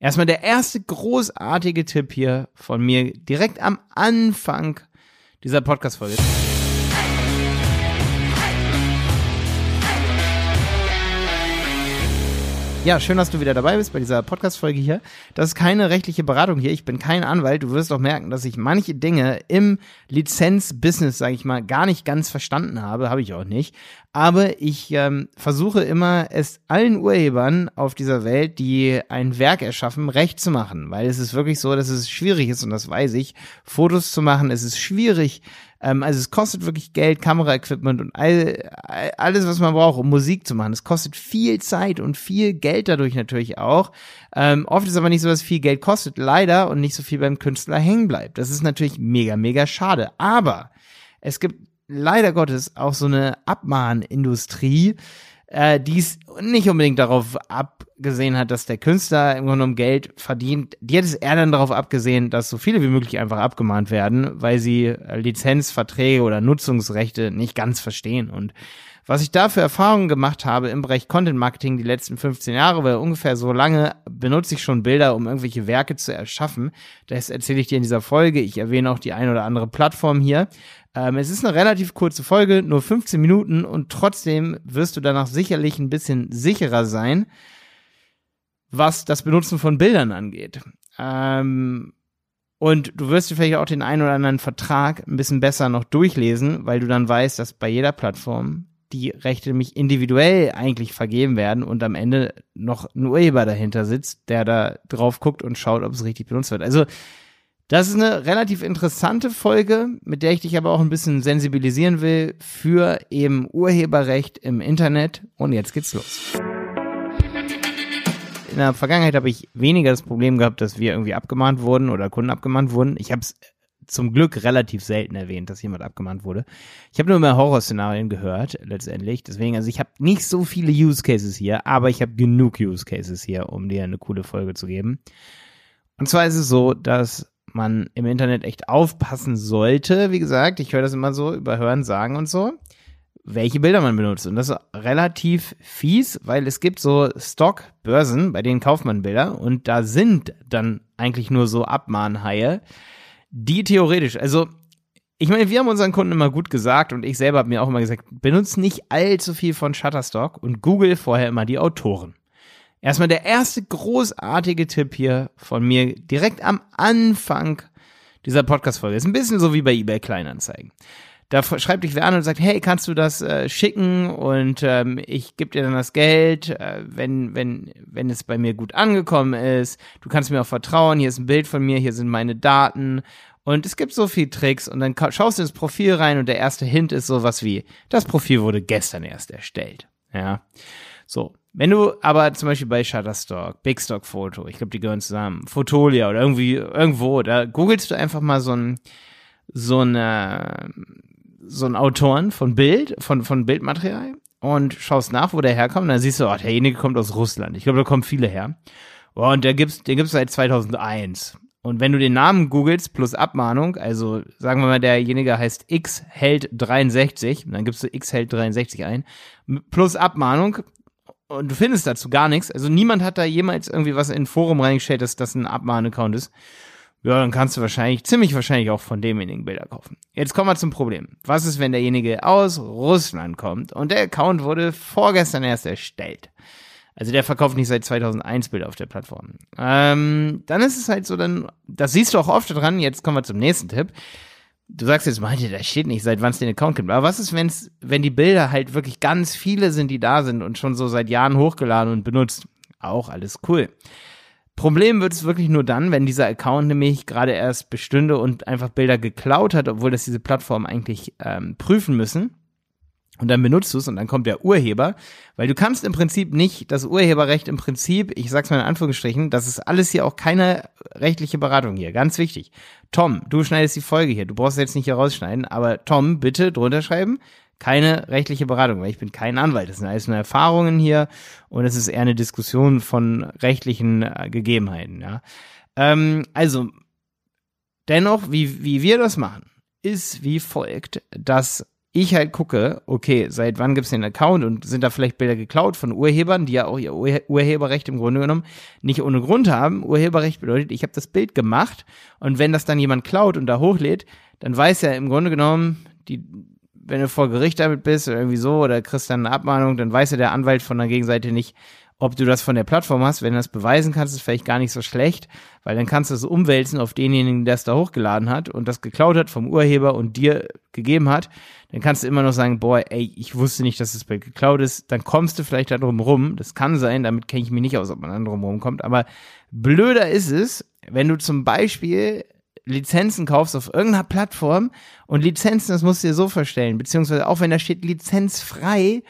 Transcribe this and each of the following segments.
Erstmal der erste großartige Tipp hier von mir direkt am Anfang dieser Podcast-Folge. Ja, schön, dass du wieder dabei bist bei dieser Podcast-Folge hier. Das ist keine rechtliche Beratung hier. Ich bin kein Anwalt. Du wirst auch merken, dass ich manche Dinge im Lizenz-Business, sage ich mal, gar nicht ganz verstanden habe. Habe ich auch nicht. Aber ich ähm, versuche immer, es allen Urhebern auf dieser Welt, die ein Werk erschaffen, recht zu machen. Weil es ist wirklich so, dass es schwierig ist, und das weiß ich, Fotos zu machen. Es ist schwierig, ähm, also es kostet wirklich Geld, Kameraequipment und all, all, alles, was man braucht, um Musik zu machen. Es kostet viel Zeit und viel Geld dadurch natürlich auch. Ähm, oft ist aber nicht so, dass viel Geld kostet, leider, und nicht so viel beim Künstler hängen bleibt. Das ist natürlich mega, mega schade. Aber es gibt leider Gottes auch so eine Abmahnindustrie, äh, die es nicht unbedingt darauf abgesehen hat, dass der Künstler im Grunde genommen Geld verdient. Die hat es eher dann darauf abgesehen, dass so viele wie möglich einfach abgemahnt werden, weil sie äh, Lizenzverträge oder Nutzungsrechte nicht ganz verstehen. Und was ich da für Erfahrungen gemacht habe im Bereich Content Marketing die letzten 15 Jahre, weil ungefähr so lange benutze ich schon Bilder, um irgendwelche Werke zu erschaffen. Das erzähle ich dir in dieser Folge. Ich erwähne auch die ein oder andere Plattform hier. Ähm, es ist eine relativ kurze Folge, nur 15 Minuten und trotzdem wirst du danach sicherlich ein bisschen sicherer sein, was das Benutzen von Bildern angeht. Ähm, und du wirst dir vielleicht auch den einen oder anderen Vertrag ein bisschen besser noch durchlesen, weil du dann weißt, dass bei jeder Plattform die Rechte nämlich individuell eigentlich vergeben werden und am Ende noch ein Urheber dahinter sitzt, der da drauf guckt und schaut, ob es richtig benutzt wird. Also das ist eine relativ interessante Folge, mit der ich dich aber auch ein bisschen sensibilisieren will für eben Urheberrecht im Internet. Und jetzt geht's los. In der Vergangenheit habe ich weniger das Problem gehabt, dass wir irgendwie abgemahnt wurden oder Kunden abgemahnt wurden. Ich habe es zum Glück relativ selten erwähnt, dass jemand abgemahnt wurde. Ich habe nur mehr Horrorszenarien gehört, letztendlich. Deswegen, also ich habe nicht so viele Use Cases hier, aber ich habe genug Use Cases hier, um dir eine coole Folge zu geben. Und zwar ist es so, dass man im Internet echt aufpassen sollte. Wie gesagt, ich höre das immer so über Hören sagen und so, welche Bilder man benutzt. Und das ist relativ fies, weil es gibt so Stockbörsen, bei denen kauft man Bilder und da sind dann eigentlich nur so Abmahnhaie, die theoretisch, also ich meine, wir haben unseren Kunden immer gut gesagt und ich selber habe mir auch immer gesagt, benutzt nicht allzu viel von Shutterstock und google vorher immer die Autoren. Erstmal der erste großartige Tipp hier von mir direkt am Anfang dieser Podcast-Folge. Ist ein bisschen so wie bei eBay Kleinanzeigen. Da schreibt dich wer an und sagt, hey, kannst du das äh, schicken und ähm, ich gebe dir dann das Geld, äh, wenn, wenn, wenn es bei mir gut angekommen ist. Du kannst mir auch vertrauen, hier ist ein Bild von mir, hier sind meine Daten. Und es gibt so viel Tricks und dann schaust du ins Profil rein und der erste Hint ist sowas wie, das Profil wurde gestern erst erstellt. Ja. So, wenn du aber zum Beispiel bei Shutterstock, Big Stock Photo, ich glaube, die gehören zusammen, Fotolia oder irgendwie irgendwo, da googelst du einfach mal so ein so eine so ein Autoren von Bild, von von Bildmaterial und schaust nach, wo der herkommt, und dann siehst du, oh, derjenige kommt aus Russland. Ich glaube, da kommen viele her. Und der gibt's, den gibt's seit 2001. Und wenn du den Namen googelst plus Abmahnung, also sagen wir mal, derjenige heißt X Held 63, dann gibst du X Held 63 ein, plus Abmahnung, und du findest dazu gar nichts. Also niemand hat da jemals irgendwie was in ein Forum reingestellt, dass das ein Abmahn-Account ist. Ja, dann kannst du wahrscheinlich, ziemlich wahrscheinlich auch von demjenigen Bilder kaufen. Jetzt kommen wir zum Problem. Was ist, wenn derjenige aus Russland kommt und der Account wurde vorgestern erst erstellt? Also der verkauft nicht seit 2001 Bilder auf der Plattform. Ähm, dann ist es halt so, dann, das siehst du auch oft dran. Jetzt kommen wir zum nächsten Tipp du sagst jetzt, meinte, da steht nicht, seit wann es den Account gibt. Aber was ist, wenn's, wenn die Bilder halt wirklich ganz viele sind, die da sind und schon so seit Jahren hochgeladen und benutzt? Auch alles cool. Problem wird es wirklich nur dann, wenn dieser Account nämlich gerade erst bestünde und einfach Bilder geklaut hat, obwohl das diese Plattform eigentlich ähm, prüfen müssen. Und dann benutzt du es und dann kommt der Urheber, weil du kannst im Prinzip nicht das Urheberrecht im Prinzip, ich sag's mal in Anführungsstrichen, das ist alles hier auch keine rechtliche Beratung hier, ganz wichtig. Tom, du schneidest die Folge hier, du brauchst jetzt nicht hier rausschneiden, aber Tom, bitte drunter schreiben, keine rechtliche Beratung, weil ich bin kein Anwalt, das sind alles nur Erfahrungen hier und es ist eher eine Diskussion von rechtlichen äh, Gegebenheiten, ja. Ähm, also, dennoch, wie, wie wir das machen, ist wie folgt, dass ich halt gucke, okay, seit wann gibt's den Account und sind da vielleicht Bilder geklaut von Urhebern, die ja auch ihr Ur Urheberrecht im Grunde genommen nicht ohne Grund haben. Urheberrecht bedeutet, ich habe das Bild gemacht und wenn das dann jemand klaut und da hochlädt, dann weiß er im Grunde genommen, die, wenn du vor Gericht damit bist oder irgendwie so oder kriegst dann eine Abmahnung, dann weiß ja der Anwalt von der Gegenseite nicht, ob du das von der Plattform hast, wenn du das beweisen kannst, ist vielleicht gar nicht so schlecht, weil dann kannst du es umwälzen auf denjenigen, der es da hochgeladen hat und das geklaut hat vom Urheber und dir gegeben hat. Dann kannst du immer noch sagen, boah, ey, ich wusste nicht, dass das Bild geklaut ist. Dann kommst du vielleicht da drum rum. Das kann sein, damit kenne ich mich nicht aus, ob man da drum rumkommt. Aber blöder ist es, wenn du zum Beispiel Lizenzen kaufst auf irgendeiner Plattform und Lizenzen, das musst du dir so vorstellen, beziehungsweise auch wenn da steht lizenzfrei,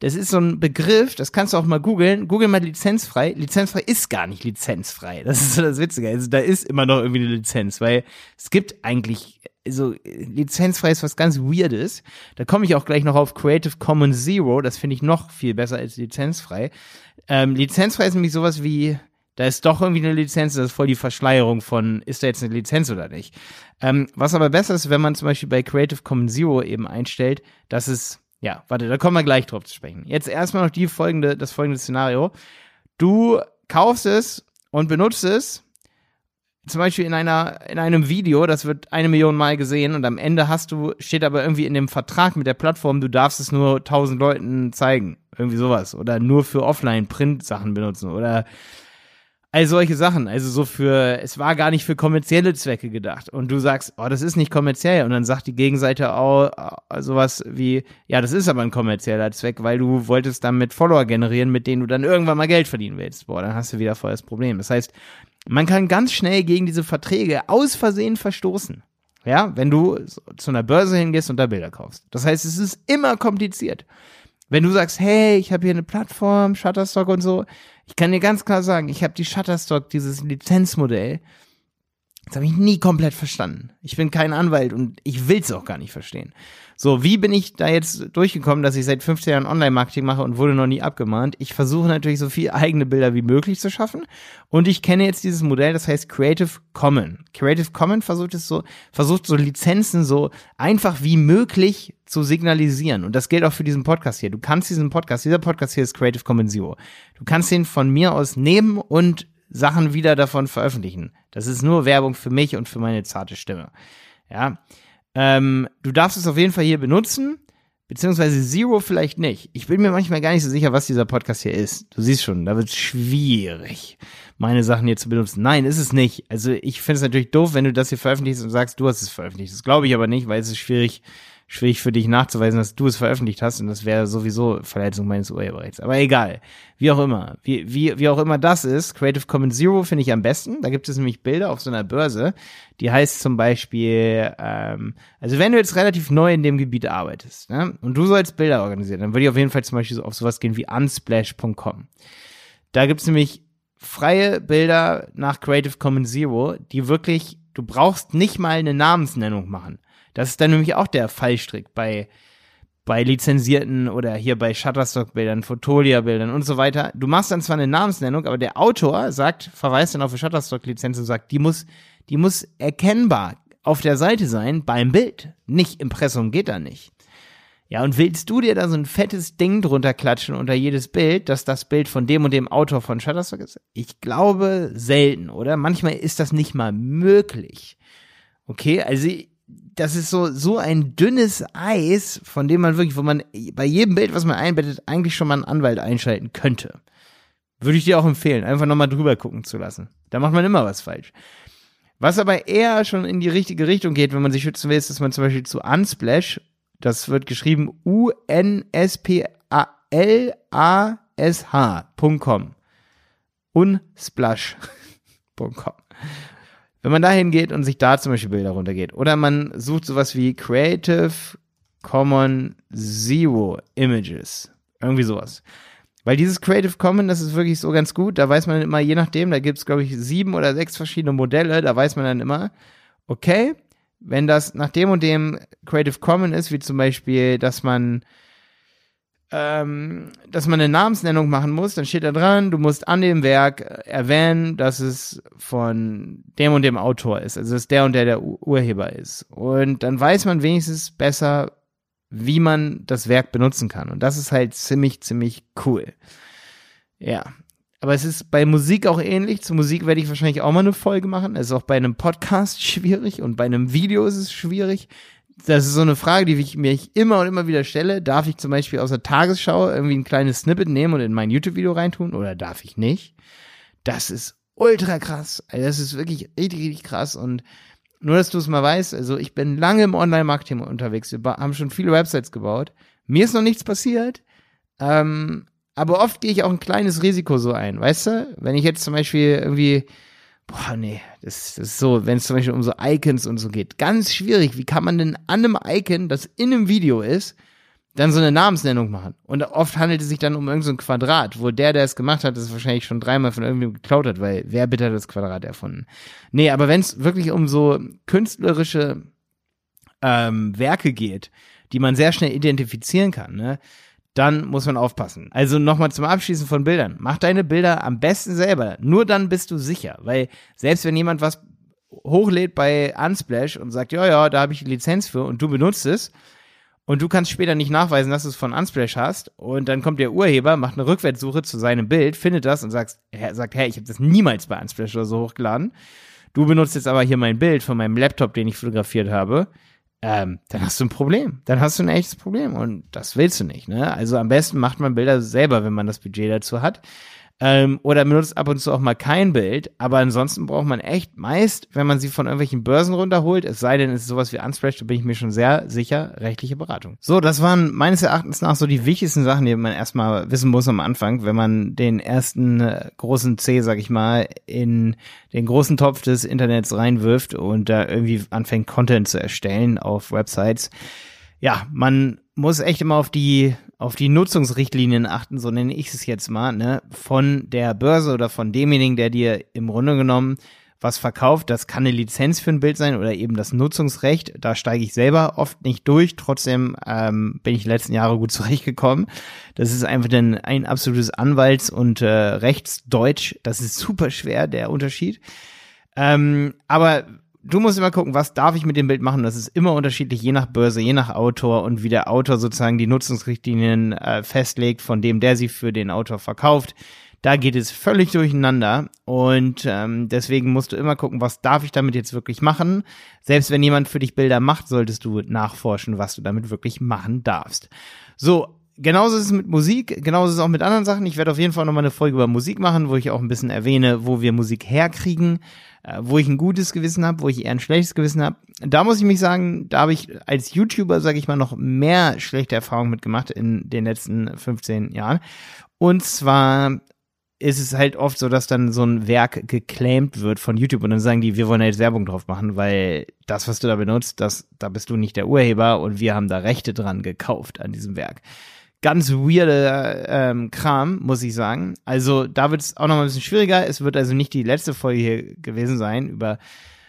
das ist so ein Begriff, das kannst du auch mal googeln. Google mal lizenzfrei. Lizenzfrei ist gar nicht lizenzfrei. Das ist so das Witzige. Also da ist immer noch irgendwie eine Lizenz, weil es gibt eigentlich, also lizenzfrei ist was ganz Weirdes. Da komme ich auch gleich noch auf Creative Commons Zero. Das finde ich noch viel besser als lizenzfrei. Ähm, lizenzfrei ist nämlich sowas wie, da ist doch irgendwie eine Lizenz, das ist voll die Verschleierung von, ist da jetzt eine Lizenz oder nicht. Ähm, was aber besser ist, wenn man zum Beispiel bei Creative Commons Zero eben einstellt, dass es ja, warte, da kommen wir gleich drauf zu sprechen. Jetzt erstmal noch die folgende, das folgende Szenario. Du kaufst es und benutzt es, zum Beispiel in einer, in einem Video, das wird eine Million Mal gesehen und am Ende hast du, steht aber irgendwie in dem Vertrag mit der Plattform, du darfst es nur tausend Leuten zeigen. Irgendwie sowas. Oder nur für Offline-Print-Sachen benutzen. Oder All solche Sachen, also so für, es war gar nicht für kommerzielle Zwecke gedacht. Und du sagst, oh, das ist nicht kommerziell. Und dann sagt die Gegenseite auch äh, sowas wie, ja, das ist aber ein kommerzieller Zweck, weil du wolltest damit Follower generieren, mit denen du dann irgendwann mal Geld verdienen willst. Boah, dann hast du wieder voll das Problem. Das heißt, man kann ganz schnell gegen diese Verträge aus Versehen verstoßen. Ja, wenn du zu einer Börse hingehst und da Bilder kaufst. Das heißt, es ist immer kompliziert. Wenn du sagst, hey, ich habe hier eine Plattform, Shutterstock und so, ich kann dir ganz klar sagen, ich habe die Shutterstock, dieses Lizenzmodell, das habe ich nie komplett verstanden. Ich bin kein Anwalt und ich will es auch gar nicht verstehen. So, wie bin ich da jetzt durchgekommen, dass ich seit 15 Jahren Online-Marketing mache und wurde noch nie abgemahnt? Ich versuche natürlich so viel eigene Bilder wie möglich zu schaffen und ich kenne jetzt dieses Modell, das heißt Creative Commons. Creative Commons versucht es so, versucht so Lizenzen so einfach wie möglich zu signalisieren und das gilt auch für diesen Podcast hier. Du kannst diesen Podcast, dieser Podcast hier ist Creative Commons Zero. Du kannst den von mir aus nehmen und Sachen wieder davon veröffentlichen. Das ist nur Werbung für mich und für meine zarte Stimme. Ja. Ähm, du darfst es auf jeden Fall hier benutzen, beziehungsweise Zero vielleicht nicht. Ich bin mir manchmal gar nicht so sicher, was dieser Podcast hier ist. Du siehst schon, da wird es schwierig, meine Sachen hier zu benutzen. Nein, ist es nicht. Also ich finde es natürlich doof, wenn du das hier veröffentlichst und sagst, du hast es veröffentlicht. Das glaube ich aber nicht, weil es ist schwierig, schwierig für dich nachzuweisen, dass du es veröffentlicht hast und das wäre sowieso Verletzung meines Urheberrechts. Aber egal, wie auch immer, wie, wie, wie auch immer das ist, Creative Commons Zero finde ich am besten. Da gibt es nämlich Bilder auf so einer Börse, die heißt zum Beispiel, ähm, also wenn du jetzt relativ neu in dem Gebiet arbeitest ne, und du sollst Bilder organisieren, dann würde ich auf jeden Fall zum Beispiel so auf sowas gehen wie unsplash.com. Da gibt es nämlich freie Bilder nach Creative Commons Zero, die wirklich, du brauchst nicht mal eine Namensnennung machen. Das ist dann nämlich auch der Fallstrick bei, bei lizenzierten oder hier bei Shutterstock-Bildern, Fotolia-Bildern und so weiter. Du machst dann zwar eine Namensnennung, aber der Autor sagt, verweist dann auf eine Shutterstock-Lizenz und sagt, die muss, die muss erkennbar auf der Seite sein beim Bild. Nicht Impressum geht da nicht. Ja, und willst du dir da so ein fettes Ding drunter klatschen unter jedes Bild, dass das Bild von dem und dem Autor von Shutterstock ist? Ich glaube selten, oder? Manchmal ist das nicht mal möglich. Okay, also das ist so, so ein dünnes Eis, von dem man wirklich, wo man bei jedem Bild, was man einbettet, eigentlich schon mal einen Anwalt einschalten könnte. Würde ich dir auch empfehlen, einfach nochmal drüber gucken zu lassen. Da macht man immer was falsch. Was aber eher schon in die richtige Richtung geht, wenn man sich schützen will, ist, dass man zum Beispiel zu Unsplash, das wird geschrieben U-N-S-P-A-L-A-S-H.com. Unsplash.com. Wenn man da hingeht und sich da zum Beispiel Bilder runtergeht, oder man sucht sowas wie Creative Common Zero Images, irgendwie sowas. Weil dieses Creative Common, das ist wirklich so ganz gut, da weiß man immer, je nachdem, da gibt's glaube ich, sieben oder sechs verschiedene Modelle, da weiß man dann immer, okay, wenn das nach dem und dem Creative Common ist, wie zum Beispiel, dass man ähm, dass man eine Namensnennung machen muss, dann steht da dran, du musst an dem Werk erwähnen, dass es von dem und dem Autor ist, also dass der und der der Urheber ist. Und dann weiß man wenigstens besser, wie man das Werk benutzen kann. Und das ist halt ziemlich, ziemlich cool. Ja. Aber es ist bei Musik auch ähnlich. Zu Musik werde ich wahrscheinlich auch mal eine Folge machen. Es ist auch bei einem Podcast schwierig und bei einem Video ist es schwierig. Das ist so eine Frage, die ich mir immer und immer wieder stelle. Darf ich zum Beispiel aus der Tagesschau irgendwie ein kleines Snippet nehmen und in mein YouTube-Video reintun oder darf ich nicht? Das ist ultra krass. Also das ist wirklich richtig, richtig krass und nur, dass du es mal weißt, also ich bin lange im Online-Marketing unterwegs. Wir haben schon viele Websites gebaut. Mir ist noch nichts passiert. Ähm, aber oft gehe ich auch ein kleines Risiko so ein, weißt du? Wenn ich jetzt zum Beispiel irgendwie, boah, nee, das, das ist so, wenn es zum Beispiel um so Icons und so geht, ganz schwierig. Wie kann man denn an einem Icon, das in einem Video ist, dann so eine Namensnennung machen. Und oft handelt es sich dann um irgendein so Quadrat, wo der, der es gemacht hat, das wahrscheinlich schon dreimal von irgendwem geklaut hat, weil wer bitte hat das Quadrat erfunden? Nee, aber wenn es wirklich um so künstlerische ähm, Werke geht, die man sehr schnell identifizieren kann, ne, dann muss man aufpassen. Also nochmal zum Abschließen von Bildern. Mach deine Bilder am besten selber. Nur dann bist du sicher, weil selbst wenn jemand was hochlädt bei Unsplash und sagt, ja, ja, da habe ich die Lizenz für und du benutzt es, und du kannst später nicht nachweisen, dass du es von Unsplash hast und dann kommt der Urheber, macht eine Rückwärtssuche zu seinem Bild, findet das und sagt, sagt, hey, ich habe das niemals bei Unsplash oder so hochgeladen. Du benutzt jetzt aber hier mein Bild von meinem Laptop, den ich fotografiert habe. Ähm, dann hast du ein Problem. Dann hast du ein echtes Problem und das willst du nicht. Ne? Also am besten macht man Bilder selber, wenn man das Budget dazu hat ähm, oder benutzt ab und zu auch mal kein Bild. Aber ansonsten braucht man echt meist, wenn man sie von irgendwelchen Börsen runterholt, es sei denn, es ist sowas wie Unsplash, da bin ich mir schon sehr sicher, rechtliche Beratung. So, das waren meines Erachtens nach so die wichtigsten Sachen, die man erstmal wissen muss am Anfang, wenn man den ersten äh, großen C, sag ich mal, in den großen Topf des Internets reinwirft und da irgendwie anfängt, Content zu erstellen auf Websites. Ja, man muss echt immer auf die auf die Nutzungsrichtlinien achten, so nenne ich es jetzt mal, ne, von der Börse oder von demjenigen, der dir im Grunde genommen was verkauft. Das kann eine Lizenz für ein Bild sein oder eben das Nutzungsrecht. Da steige ich selber oft nicht durch. Trotzdem ähm, bin ich letzten Jahre gut zurechtgekommen. Das ist einfach dann ein absolutes Anwalts- und äh, Rechtsdeutsch. Das ist super schwer, der Unterschied. Ähm, aber du musst immer gucken, was darf ich mit dem Bild machen. Das ist immer unterschiedlich, je nach Börse, je nach Autor und wie der Autor sozusagen die Nutzungsrichtlinien äh, festlegt, von dem der sie für den Autor verkauft. Da geht es völlig durcheinander und ähm, deswegen musst du immer gucken, was darf ich damit jetzt wirklich machen. Selbst wenn jemand für dich Bilder macht, solltest du nachforschen, was du damit wirklich machen darfst. So, genauso ist es mit Musik, genauso ist es auch mit anderen Sachen. Ich werde auf jeden Fall nochmal eine Folge über Musik machen, wo ich auch ein bisschen erwähne, wo wir Musik herkriegen äh, wo ich ein gutes Gewissen habe, wo ich eher ein schlechtes Gewissen habe. Da muss ich mich sagen, da habe ich als YouTuber, sage ich mal, noch mehr schlechte Erfahrungen mitgemacht in den letzten 15 Jahren. Und zwar ist es halt oft so, dass dann so ein Werk geclaimed wird von YouTube und dann sagen die, wir wollen jetzt Werbung drauf machen, weil das, was du da benutzt, das, da bist du nicht der Urheber und wir haben da Rechte dran gekauft an diesem Werk ganz weirde ähm, Kram, muss ich sagen. Also da wird es auch noch mal ein bisschen schwieriger. Es wird also nicht die letzte Folge hier gewesen sein über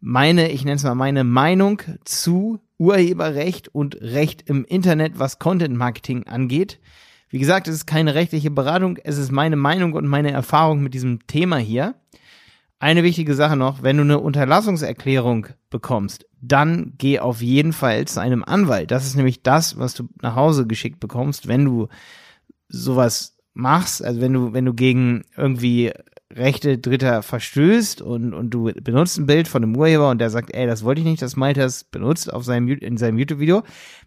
meine, ich nenne es mal meine Meinung zu Urheberrecht und Recht im Internet, was Content Marketing angeht. Wie gesagt, es ist keine rechtliche Beratung, es ist meine Meinung und meine Erfahrung mit diesem Thema hier. Eine wichtige Sache noch, wenn du eine Unterlassungserklärung bekommst, dann geh auf jeden Fall zu einem Anwalt. Das ist nämlich das, was du nach Hause geschickt bekommst, wenn du sowas machst, also wenn du, wenn du gegen irgendwie Rechte Dritter verstößt und, und du benutzt ein Bild von einem Urheber und der sagt, ey, das wollte ich nicht, dass Maltas benutzt auf seinem, in seinem YouTube-Video,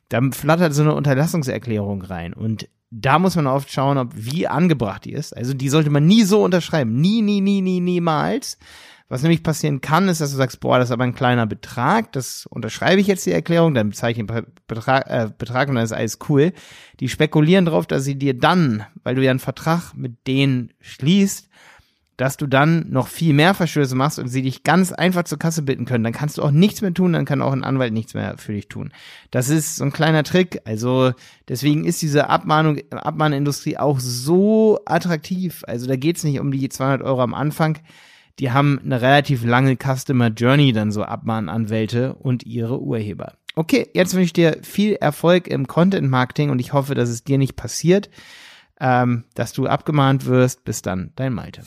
dann flattert so eine Unterlassungserklärung rein. Und da muss man oft schauen, ob wie angebracht die ist. Also die sollte man nie so unterschreiben. Nie, nie, nie, nie, niemals. Was nämlich passieren kann, ist, dass du sagst, boah, das ist aber ein kleiner Betrag, das unterschreibe ich jetzt die Erklärung, dann bezahle ich den Betrag, äh, Betrag und dann ist alles cool. Die spekulieren darauf, dass sie dir dann, weil du ja einen Vertrag mit denen schließt, dass du dann noch viel mehr Verstöße machst und sie dich ganz einfach zur Kasse bitten können. Dann kannst du auch nichts mehr tun, dann kann auch ein Anwalt nichts mehr für dich tun. Das ist so ein kleiner Trick. Also deswegen ist diese Abmahnung, Abmahnindustrie auch so attraktiv. Also da geht's nicht um die 200 Euro am Anfang. Die haben eine relativ lange Customer Journey, dann so Abmahnanwälte und ihre Urheber. Okay, jetzt wünsche ich dir viel Erfolg im Content Marketing und ich hoffe, dass es dir nicht passiert, ähm, dass du abgemahnt wirst. Bis dann, dein Malte.